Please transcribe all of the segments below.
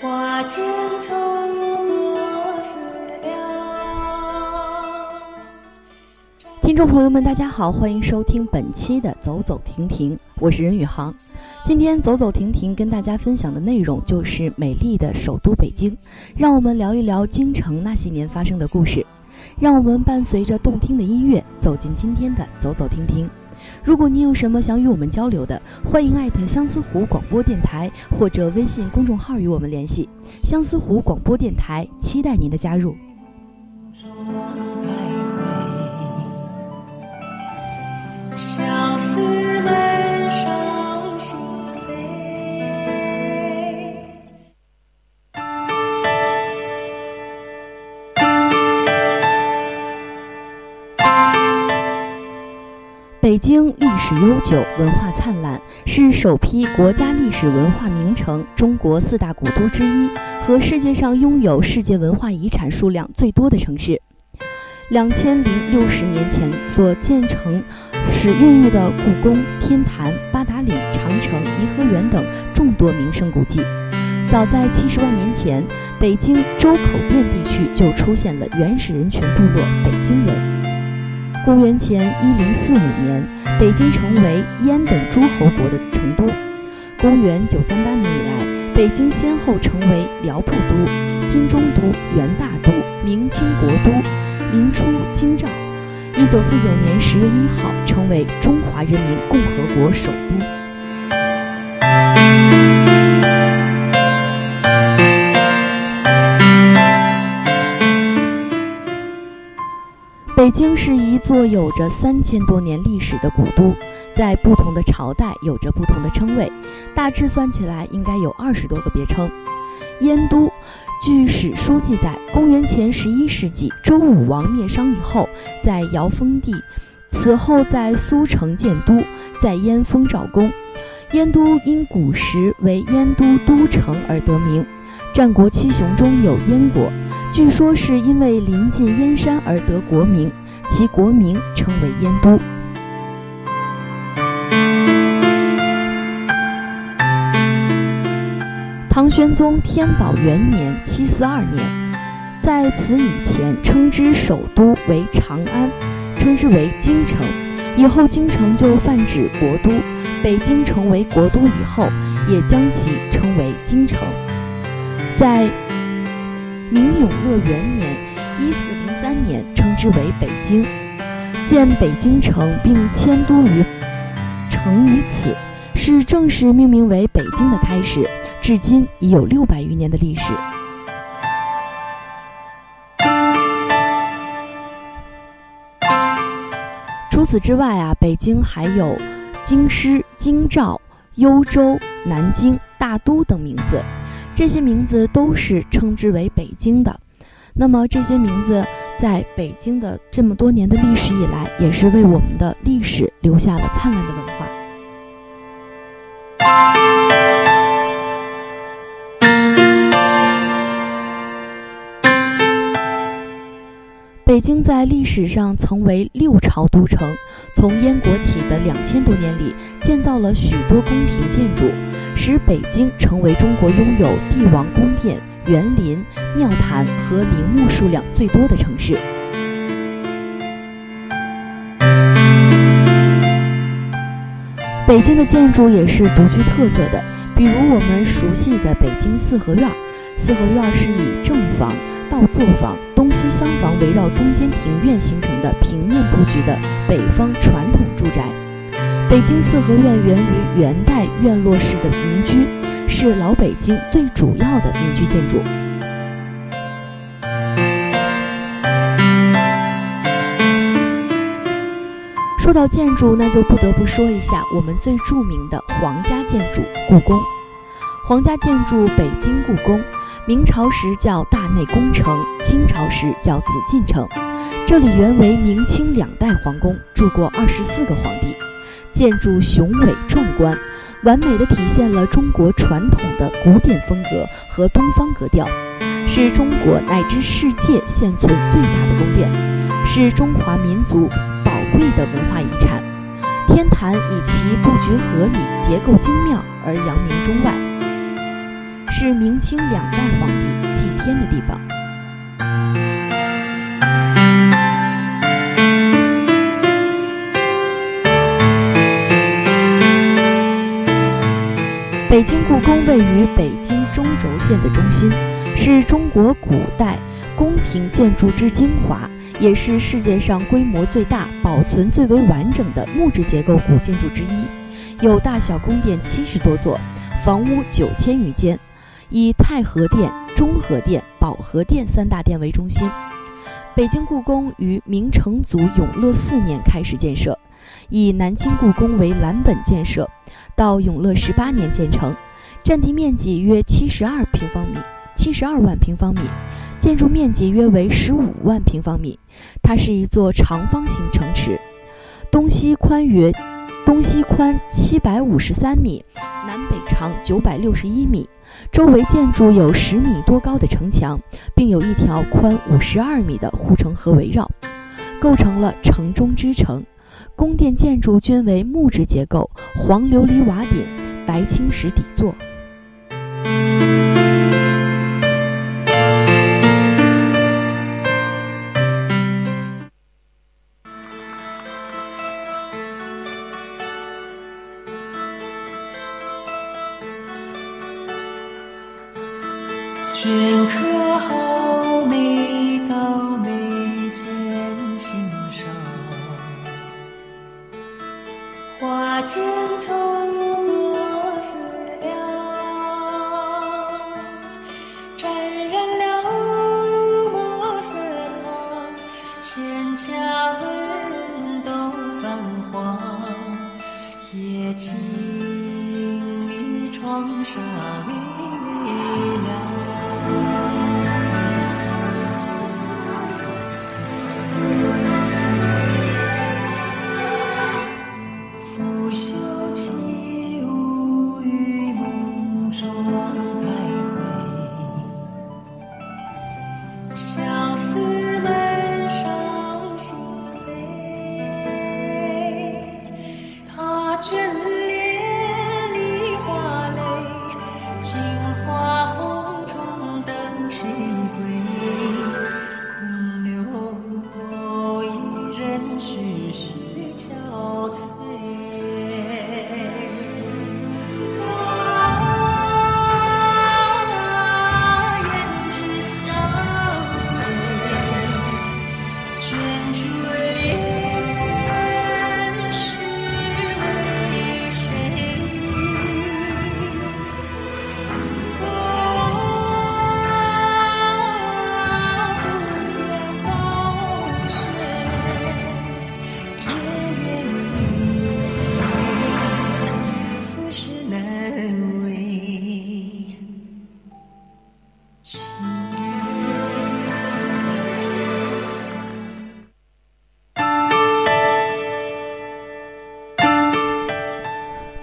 花间透过思量。听众朋友们，大家好，欢迎收听本期的《走走停停》，我是任宇航。今天走走停停跟大家分享的内容就是美丽的首都北京，让我们聊一聊京城那些年发生的故事。让我们伴随着动听的音乐走进今天的走走停停。如果你有什么想与我们交流的，欢迎艾特相思湖广播电台或者微信公众号与我们联系。相思湖广播电台期待您的加入。北京历史悠久，文化灿烂，是首批国家历史文化名城、中国四大古都之一和世界上拥有世界文化遗产数量最多的城市。两千零六十年前所建成、使孕育的故宫、天坛、八达岭、长城、颐和园等众多名胜古迹。早在七十万年前，北京周口店地区就出现了原始人群部落北京人。公元前一零四五年，北京成为燕等诸侯国的成都。公元九三八年以来，北京先后成为辽普都、金中都、元大都、明清国都、明初京兆。一九四九年十月一号，成为中华人民共和国首都。北京是一座有着三千多年历史的古都，在不同的朝代有着不同的称谓，大致算起来应该有二十多个别称。燕都，据史书记载，公元前十一世纪，周武王灭商以后，在尧封地，此后在苏城建都，在燕封赵公。燕都因古时为燕都都城而得名。战国七雄中有燕国。据说是因为临近燕山而得国名，其国名称为燕都。唐玄宗天宝元年（七四二年），在此以前称之首都为长安，称之为京城。以后京城就泛指国都，北京成为国都以后，也将其称为京城。在明永乐元年（一四零三年），称之为北京，建北京城并迁都于城于此，是正式命名为北京的开始。至今已有六百余年的历史。除此之外啊，北京还有京师、京兆、幽州、南京、大都等名字。这些名字都是称之为北京的，那么这些名字在北京的这么多年的历史以来，也是为我们的历史留下了灿烂的文化。北京在历史上曾为六朝都城，从燕国起的两千多年里，建造了许多宫廷建筑，使北京成为中国拥有帝王宫殿、园林、庙坛和陵墓数量最多的城市。北京的建筑也是独具特色的，比如我们熟悉的北京四合院，四合院是以正房。倒座房、东西厢房围绕中间庭院形成的平面布局的北方传统住宅。北京四合院源于元代院落式的民居，是老北京最主要的民居建筑。说到建筑，那就不得不说一下我们最著名的皇家建筑——故宫。皇家建筑北京故宫，明朝时叫大内宫城，清朝时叫紫禁城。这里原为明清两代皇宫，住过二十四个皇帝。建筑雄伟壮观，完美的体现了中国传统的古典风格和东方格调，是中国乃至世界现存最大的宫殿，是中华民族宝。贵的文化遗产，天坛以其布局合理、结构精妙而扬名中外，是明清两代皇帝祭天的地方。北京故宫位于北京中轴线的中心，是中国古代宫廷建筑之精华。也是世界上规模最大、保存最为完整的木质结构古建筑之一，有大小宫殿七十多座，房屋九千余间，以太和殿、中和殿、保和殿三大殿为中心。北京故宫于明成祖永乐四年开始建设，以南京故宫为蓝本建设，到永乐十八年建成，占地面积约七十二平方米，七十二万平方米。建筑面积约为十五万平方米，它是一座长方形城池，东西宽约，东西宽七百五十三米，南北长九百六十一米。周围建筑有十米多高的城墙，并有一条宽五十二米的护城河围绕，构成了城中之城。宫殿建筑均为木质结构，黄琉璃瓦顶，白青石底座。把肩头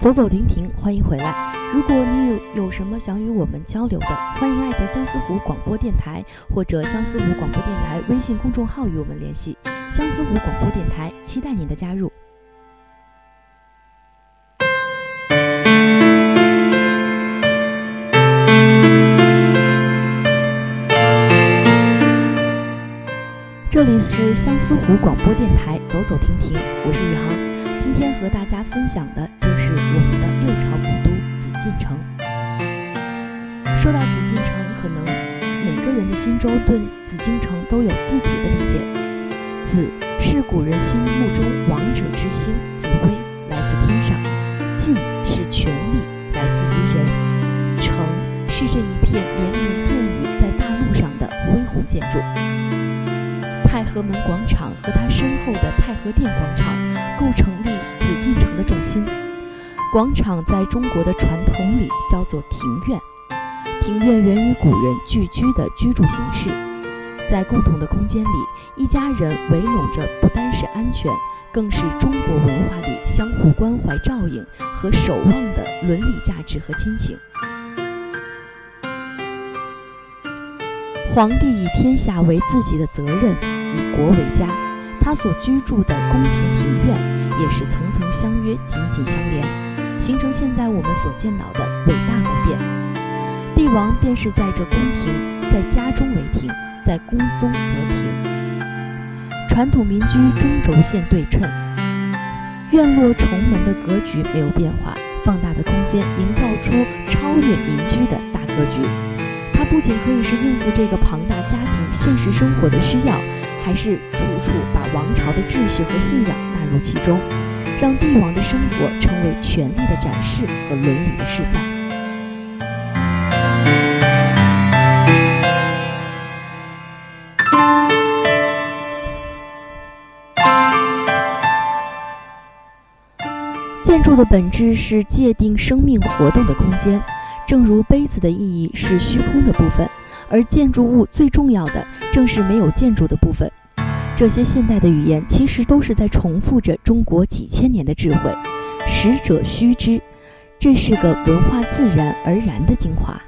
走走停停，欢迎回来。如果你有有什么想与我们交流的，欢迎艾特相思湖广播电台或者相思湖广播电台微信公众号与我们联系。相思湖广播电台期待您的加入。这里是相思湖广播电台，走走停停，我是宇航。今天和大家分享的就是我们的六朝古都紫禁城。说到紫禁城，可能每个人的心中对紫禁城都有自己的理解。紫是古人心目中王者之星，紫薇来自天上；禁是权力，来自于人；城是这一片连绵殿宇在大陆上的恢宏建筑。和门广场和它身后的太和殿广场构成立紫禁城的中心。广场在中国的传统里叫做庭院，庭院源于古人聚居的居住形式。在共同的空间里，一家人围拢着，不单是安全，更是中国文化里相互关怀、照应和守望的伦理价值和亲情。皇帝以天下为自己的责任，以国为家。他所居住的宫廷庭院也是层层相约、紧紧相连，形成现在我们所见到的伟大宫殿。帝王便是在这宫廷，在家中为庭，在宫中则庭。传统民居中轴线对称，院落重门的格局没有变化，放大的空间营造出超越民居的大格局。它不仅可以是应付这个庞大家庭现实生活的需要，还是处处把王朝的秩序和信仰纳入其中，让帝王的生活成为权力的展示和伦理的示范。建筑的本质是界定生命活动的空间。正如杯子的意义是虚空的部分，而建筑物最重要的正是没有建筑的部分。这些现代的语言其实都是在重复着中国几千年的智慧。实者虚之，这是个文化自然而然的精华。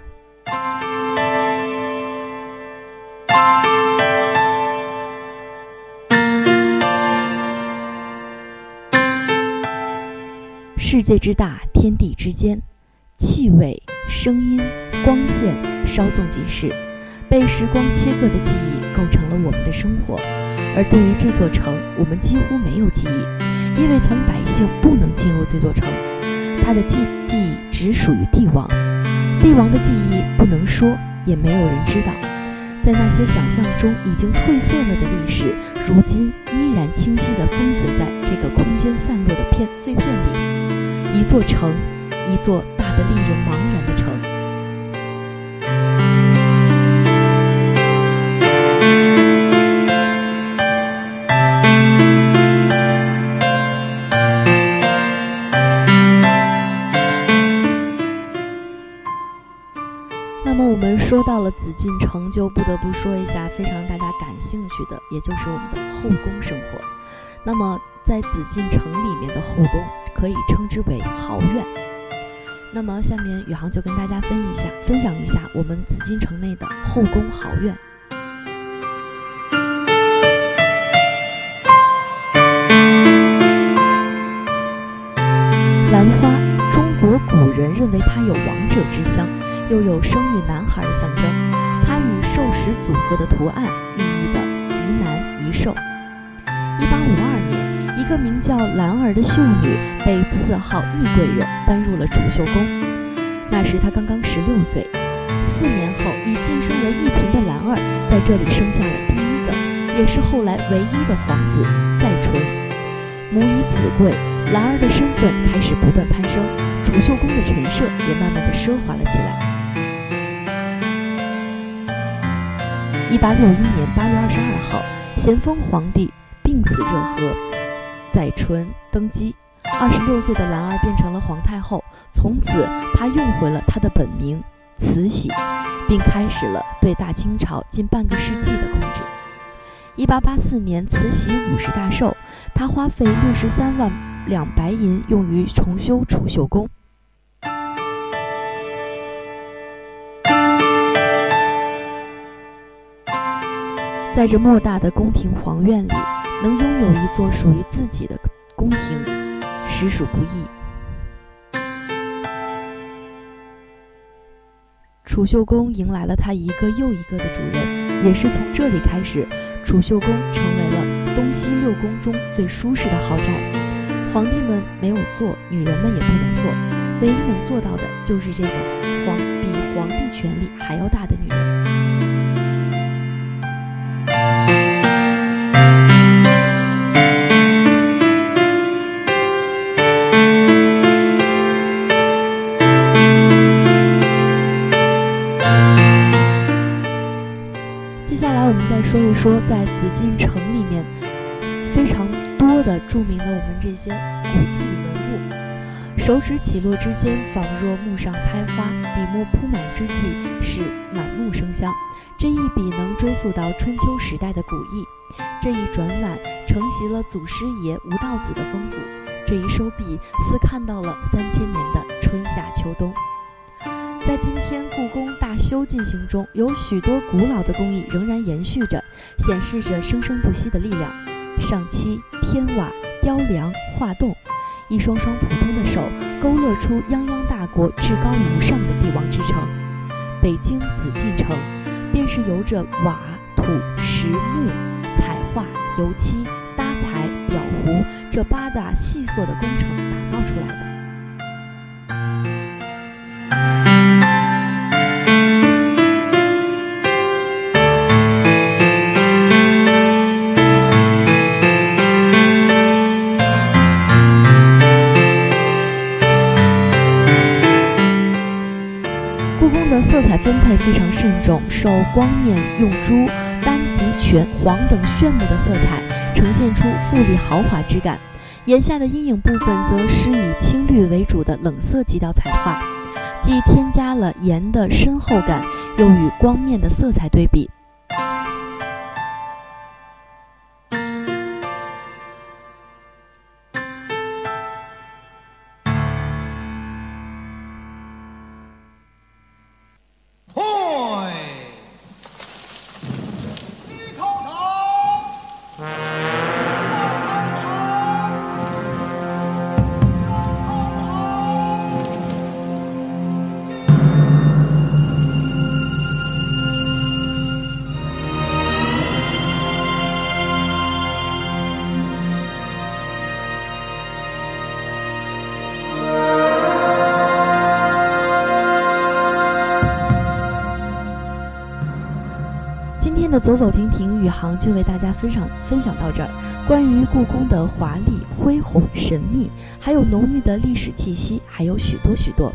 世界之大，天地之间。气味、声音、光线稍纵即逝，被时光切割的记忆构成了我们的生活。而对于这座城，我们几乎没有记忆，因为从百姓不能进入这座城，他的记记忆只属于帝王。帝王的记忆不能说，也没有人知道。在那些想象中已经褪色了的历史，如今依然清晰地封存在这个空间散落的片碎片里。一座城，一座。的令人茫然的城。说到了紫禁城，就不得不说一下非常大家感兴趣的，也就是我们的后宫生活。那么，在紫禁城里面的后宫，可以称之为豪苑。那么，下面宇航就跟大家分一下，分享一下我们紫禁城内的后宫豪苑。兰花，中国古人认为它有王者之香，又有生育男孩的象征。它与兽石组合的图案，寓意的宜男宜寿。一八五二年。一个名叫兰儿的秀女被赐号懿贵人搬入了储秀宫。那时她刚刚十六岁。四年后，已晋升为一嫔的兰儿在这里生下了第一个，也是后来唯一的皇子载淳。母以子贵，兰儿的身份开始不断攀升，储秀宫的陈设也慢慢的奢华了起来。一八六一年八月二十二号，咸丰皇帝病死热河。载淳登基，二十六岁的兰儿变成了皇太后。从此，她用回了她的本名慈禧，并开始了对大清朝近半个世纪的控制。一八八四年，慈禧五十大寿，她花费六十三万两白银用于重修储秀宫。在这莫大的宫廷皇院里。能拥有一座属于自己的宫廷，实属不易。储秀宫迎来了他一个又一个的主人，也是从这里开始，储秀宫成为了东西六宫中最舒适的豪宅。皇帝们没有做，女人们也不能做，唯一能做到的就是这个皇比皇帝权力还要大的女人。说，在紫禁城里面非常多的著名的我们这些古迹与文物。手指起落之间，仿若木上开花；笔墨铺满之际，是满目生香。这一笔能追溯到春秋时代的古意，这一转览承袭了祖师爷吴道子的风骨，这一收笔似看到了三千年的春夏秋冬。在今天故宫大修进行中，有许多古老的工艺仍然延续着，显示着生生不息的力量。上漆、天瓦、雕梁、画栋，一双双普通的手勾勒出泱泱大国至高无上的帝王之城。北京紫禁城，便是由着瓦、土、石、木、彩画、油漆、搭材、裱糊这八大细琐的工程打造出来的。非常慎重，受光面用朱、丹及全、黄等炫目的色彩，呈现出富丽豪华之感。眼下的阴影部分则施以青绿为主的冷色基调彩画，既添加了檐的深厚感，又与光面的色彩对比。走走停停，宇航就为大家分享分享到这儿。关于故宫的华丽、恢宏、神秘，还有浓郁的历史气息，还有许多许多。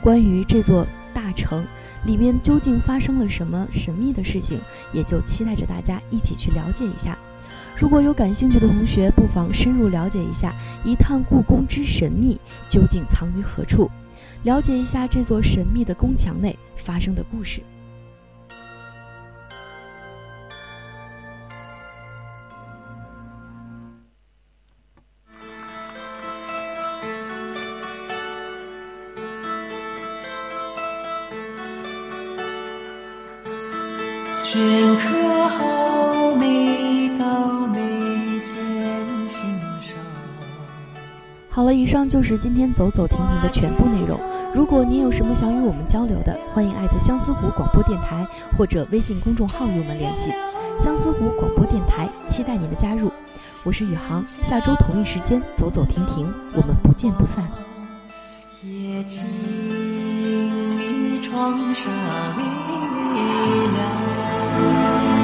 关于这座大城里面究竟发生了什么神秘的事情，也就期待着大家一起去了解一下。如果有感兴趣的同学，不妨深入了解一下一探故宫之神秘究竟藏于何处，了解一下这座神秘的宫墙内发生的故事。上就是今天走走停停的全部内容。如果您有什么想与我们交流的，欢迎艾特相思湖广播电台或者微信公众号与我们联系。相思湖广播电台，期待您的加入。我是宇航，下周同一时间走走停停，我们不见不散。夜静谧，窗纱微微亮。